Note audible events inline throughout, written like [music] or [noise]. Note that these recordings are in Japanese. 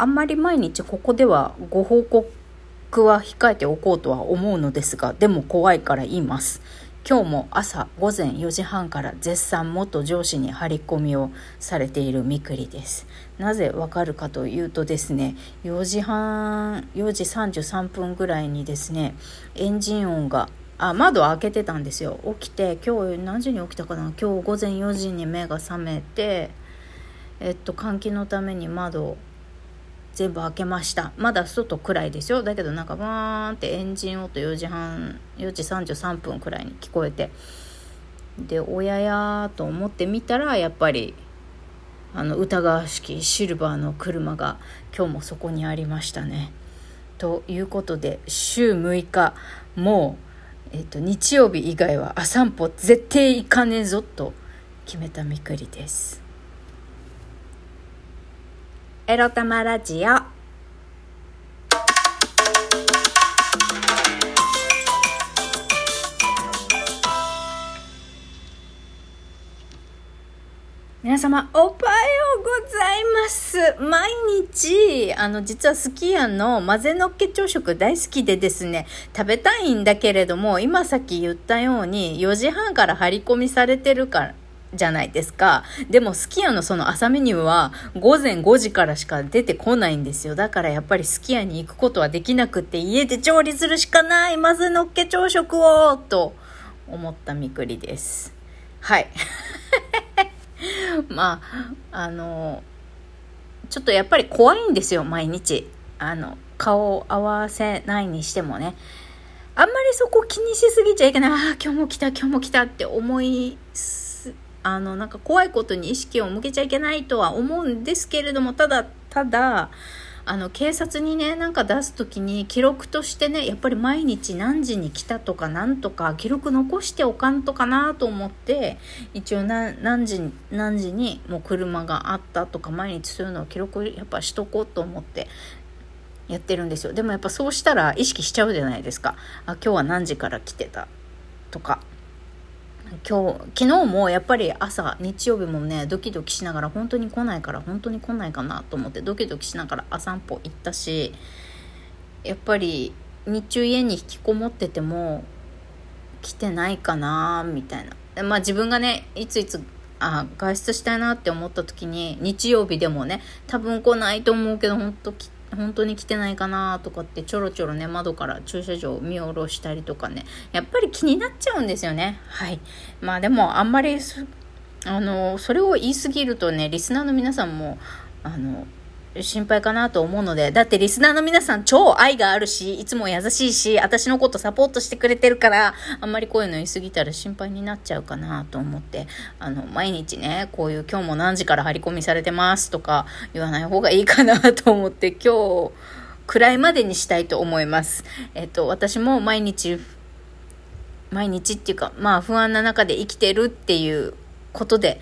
あんまり毎日ここではご報告は控えておこうとは思うのですが、でも怖いから言います。今日も朝午前4時半から絶賛元上司に張り込みをされているみくりです。なぜわかるかというとですね、4時半、4時33分ぐらいにですね、エンジン音があ窓開けてたんですよ起きて今日何時に起きたかな？今日午前4時に目が覚めてえっと換気のために窓を全部開けましたまだ外暗いですよだけどなんかバーンってエンジン音4時半4時33分くらいに聞こえてでおややと思ってみたらやっぱりあの疑わしきシルバーの車が今日もそこにありましたね。ということで週6日もう、えっと、日曜日以外はあ散歩絶対行かねえぞと決めたみくりです。エロ玉ラジオ皆様、おはようございます。毎日、あの、実はスキヤの混ぜのっけ朝食大好きでですね、食べたいんだけれども、今さっき言ったように、4時半から張り込みされてるから、じゃないですか。でも、すき家のその朝メニューは午前5時からしか出てこないんですよ。だからやっぱりすき家に行くことはできなくって家で調理するしかないまずのっけ朝食をと思ったみくりです。はい。[laughs] まあ、あの、ちょっとやっぱり怖いんですよ、毎日。あの、顔を合わせないにしてもね。あんまりそこ気にしすぎちゃいけない。ああ、今日も来た、今日も来たって思いあの、なんか怖いことに意識を向けちゃいけないとは思うんですけれども、ただ、ただ、あの、警察にね、なんか出す時に記録としてね、やっぱり毎日何時に来たとかなんとか記録残しておかんとかなと思って、一応何時、何時にもう車があったとか毎日そういうのを記録やっぱしとこうと思ってやってるんですよ。でもやっぱそうしたら意識しちゃうじゃないですか。あ、今日は何時から来てたとか。今日昨日もやっぱり朝日曜日もねドキドキしながら本当に来ないから本当に来ないかなと思ってドキドキしながら朝散歩行ったしやっぱり日中家に引きこもってても来てないかなみたいな。まあ自分がねいついつあ外出したいなって思った時に日曜日でもね多分来ないと思うけど本当来て本当に来てないかなとかってちょろちょろね窓から駐車場を見下ろしたりとかね。やっぱり気になっちゃうんですよね。はい。まあでもあんまりあのそれを言い過ぎるとねリスナーの皆さんもあの心配かなと思うので、だってリスナーの皆さん超愛があるし、いつも優しいし、私のことサポートしてくれてるから、あんまりこういうの言い過ぎたら心配になっちゃうかなと思って、あの、毎日ね、こういう今日も何時から張り込みされてますとか言わない方がいいかなと思って、今日、くらいまでにしたいと思います。えっと、私も毎日、毎日っていうか、まあ不安な中で生きてるっていうことで、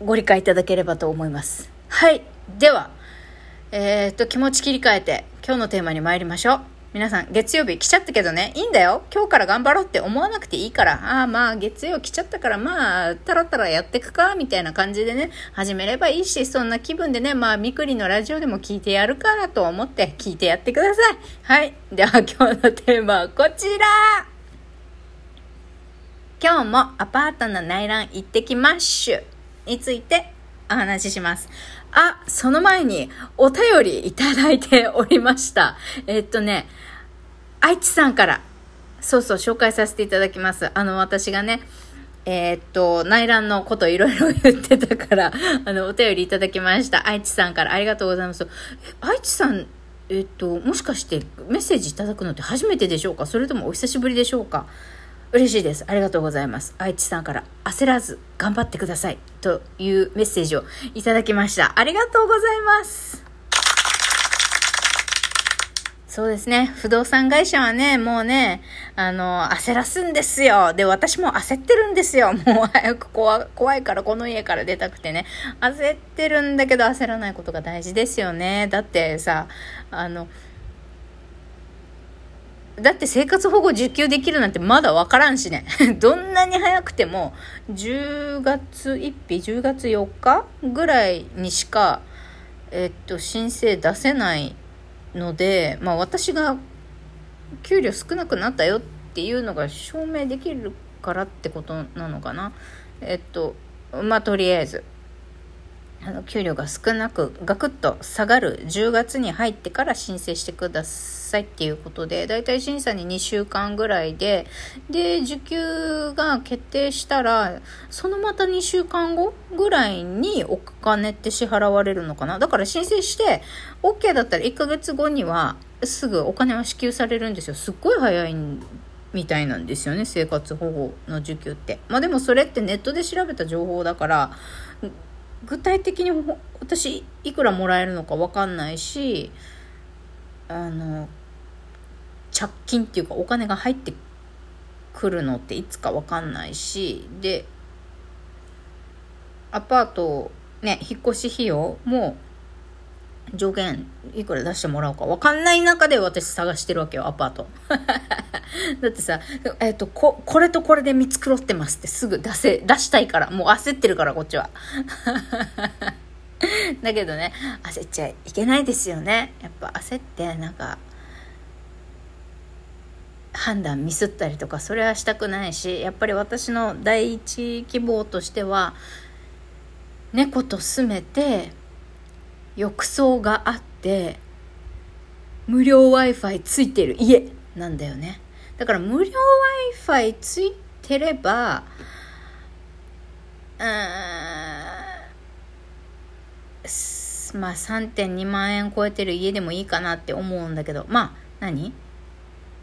ご理解いただければと思います。はい。では、えー、っと、気持ち切り替えて、今日のテーマに参りましょう。皆さん、月曜日来ちゃったけどね、いいんだよ。今日から頑張ろうって思わなくていいから、ああまあ、月曜来ちゃったから、まあ、タラタラやってくか、みたいな感じでね、始めればいいし、そんな気分でね、まあ、みくりのラジオでも聞いてやるからと思って聞いてやってください。はい。では、今日のテーマはこちら今日もアパートの内覧行ってきまッシュについてお話しします。あ、その前にお便りいただいておりました。えっとね、愛知さんから、そうそう、紹介させていただきます。あの、私がね、えー、っと、内覧のこといろいろ言ってたから、[laughs] あの、お便りいただきました。愛知さんからありがとうございます。愛知さん、えっと、もしかしてメッセージいただくのって初めてでしょうか？それともお久しぶりでしょうか？嬉しいです。ありがとうございます。愛知さんから焦らず頑張ってくださいというメッセージをいただきました。ありがとうございます。そうですね。不動産会社はね、もうね、あの、焦らすんですよ。で、私も焦ってるんですよ。もう早く怖怖いからこの家から出たくてね。焦ってるんだけど焦らないことが大事ですよね。だってさ、あの、だって生活保護受給できるなんてまだわからんしね。[laughs] どんなに早くても、10月1日、10月4日ぐらいにしか、えっと、申請出せないので、まあ私が給料少なくなったよっていうのが証明できるからってことなのかな。えっと、まあとりあえず、あの給料が少なくガクッと下がる10月に入ってから申請してくださいっていうことでだいたい審査に2週間ぐらいでで受給が決定したらそのまた2週間後ぐらいにお金って支払われるのかな。だから申請して OK だったら1ヶ月後にはすぐお金は支給されるんですよ。すっごい早いみたいなんですよね生活保護の受給って。まあでもそれってネットで調べた情報だから具体的に私いくらもらえるのか分かんないしあの着金っていうかお金が入ってくるのっていつか分かんないしでアパートね引っ越し費用も上限いくら出してもらおうか分かんない中で私探してるわけよアパート。[laughs] だってさ、えっ、ー、とここれとこれで見繕ってますってすぐ出せ出したいからもう焦ってるからこっちは。[laughs] だけどね焦っちゃいけないですよね。やっぱ焦ってなんか判断ミスったりとかそれはしたくないしやっぱり私の第一希望としては猫と住めて浴槽があって無料 w i f i ついてる家なんだよね。だから無料 w i f i ついてればうんまあ3.2万円超えてる家でもいいかなって思うんだけどまあ何？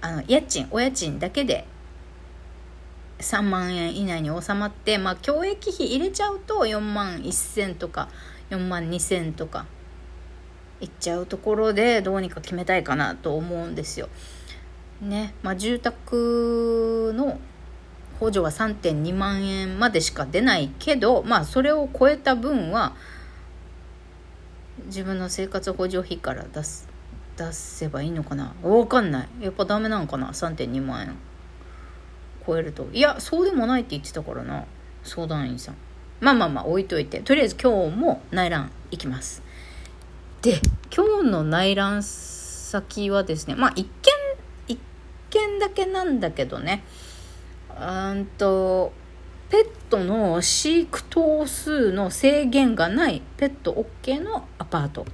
あの家賃お家賃だけで3万円以内に収まってまあ教育費入れちゃうと4万1000とか4万2000とかいっちゃうところでどうにか決めたいかなと思うんですよ。ねまあ、住宅の補助は3.2万円までしか出ないけど、まあ、それを超えた分は自分の生活補助費から出す出せばいいのかな？分かんない。やっぱダメなのかな？3.2万円超えると。いやそうでもないって言ってたからな。相談員さん。まあまあまあ置いといて。とりあえず今日も内覧行きます。で今日の内覧先はですねまあ一見見だけなんだけどね。うんとペットの飼育頭数の制限がないペット OK のアパート。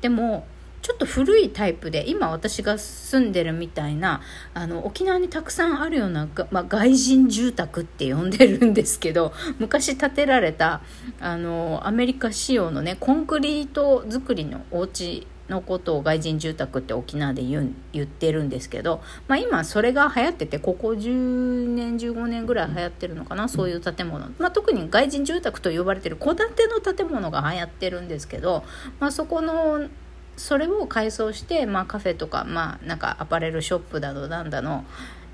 でもちょっと古いタイプで今私が住んでるみたいなあの沖縄にたくさんあるような、まあ、外人住宅って呼んでるんですけど昔建てられたあのアメリカ仕様のねコンクリート作りのお家のことを外人住宅って沖縄で言言ってるんですけど、まあ、今それが流行っててここ10年15年ぐらい流行ってるのかなそういう建物、まあ、特に外人住宅と呼ばれてる戸建ての建物が流行ってるんですけど、まあ、そこのそれを改装して、まあ、カフェとか、まあ、なんかアパレルショップだのなんだの、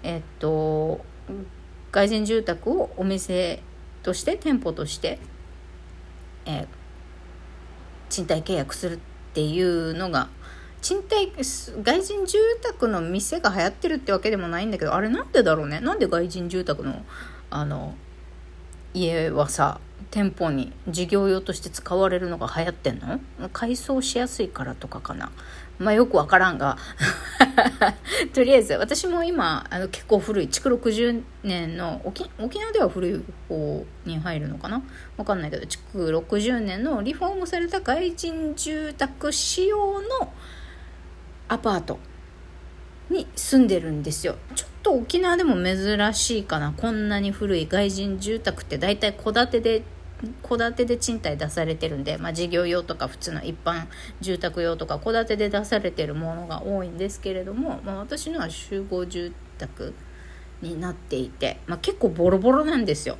えっと、外人住宅をお店として店舗として、えー、賃貸契約するってていうのが賃貸外人住宅の店が流行ってるってわけでもないんだけどあれなんでだろうね？なんで外人住宅のあの家はさ店舗に事業用として使われるのが流行ってんの？改装しやすいからとかかな。まあよくわからんが。[laughs] とりあえず私も今あの結構古い築60年の沖沖縄では古い方に入るのかな？わかんないけど築60年のリフォームされた外人住宅仕様のアパート。に住んでるんですよ。ちょっと沖縄でも珍しいかな。こんなに古い外人住宅って大体戸建てで戸建てで賃貸出されてるんで、まあ、事業用とか普通の一般住宅用とか戸建てで出されてるものが多いんですけれども、まあ、私のは集合住宅になっていて、まあ、結構ボロボロなんですよ。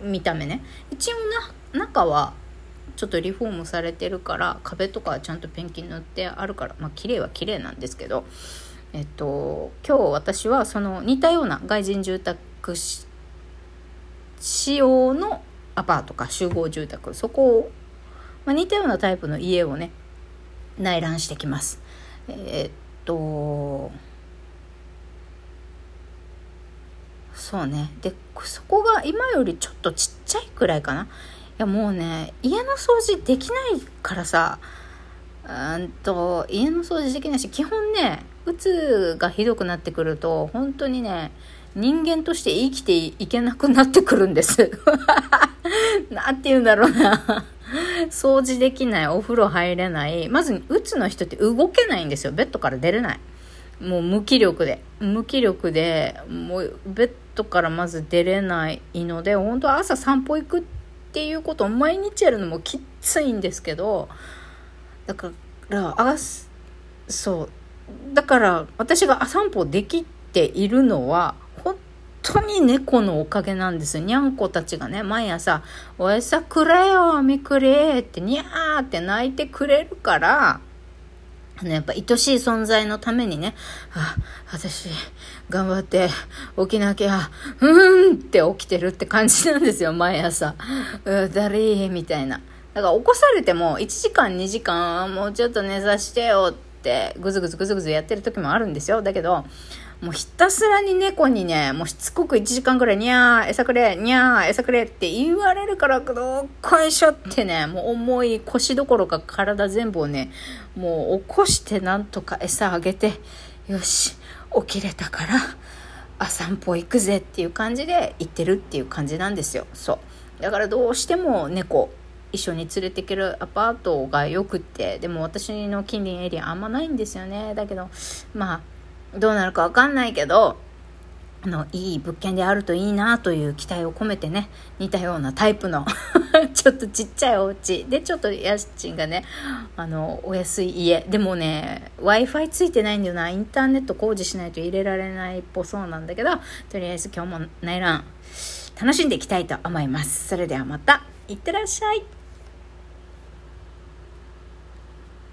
見た目ね。一応な中はちょっとリフォームされてるから壁とかはちゃんとペンキ塗ってあるからまあ綺麗は綺麗なんですけどえっと今日私はその似たような外人住宅仕様のアパートか集合住宅。そこを、まあ、似たようなタイプの家をね内覧してきます。え、っとそうね。でそこが今よりちょっとちっちゃいくらいかな。いやもうね家の掃除できないからさうんと、家の掃除できないし、基本ね、うつがひどくなってくると、本当にね、人間として生きていけなくなってくるんです。[laughs] なんて言うんだろうな。掃除できない、お風呂入れない。まず、うつの人って動けないんですよ。ベッドから出れない。もう無気力で。無気力で、もうベッドからまず出れないので、本当は朝散歩行くっていうことを毎日やるのもきついんですけど、だから、あ、そう。だから、私が散歩できているのは、本当に猫のおかげなんですよ。にゃんこたちがね、毎朝、おやさくれよ、みくれって、にゃーって泣いてくれるから、あの、やっぱ愛しい存在のためにね、あ、私、頑張って起きなきゃ、うーんって起きてるって感じなんですよ、毎朝。うだりーみたいな。だから起こされても1時間2時間もうちょっと寝さしてよってぐずぐずぐずぐずやってる時もあるんですよ。だけど、もうひたすらに猫にね、もうしつこく1時間ぐらい、にゃー、餌くれ、にゃー、餌くれって言われるから、どっこいしょってね、もう重い腰どころか体全部をね、もう起こしてなんとか餌あげて、よし、起きれたから、あ、散歩行くぜっていう感じで行ってるっていう感じなんですよ。そう。だからどうしても猫、一緒に連れてけるアパートがよくってでも私の近隣エリアあんまないんですよね。だけどまあどうなるかわかんないけどあのいい物件であるといいなという期待を込めてね似たようなタイプの [laughs] ちょっとちっちゃいお家。でちょっと家賃がねあのお安い家。でもね w i f i ついてないんだよな。インターネット工事しないと入れられないっぽそうなんだけどとりあえず今日も内覧楽しんでいきたいと思います。それではまた。いってらっしゃい。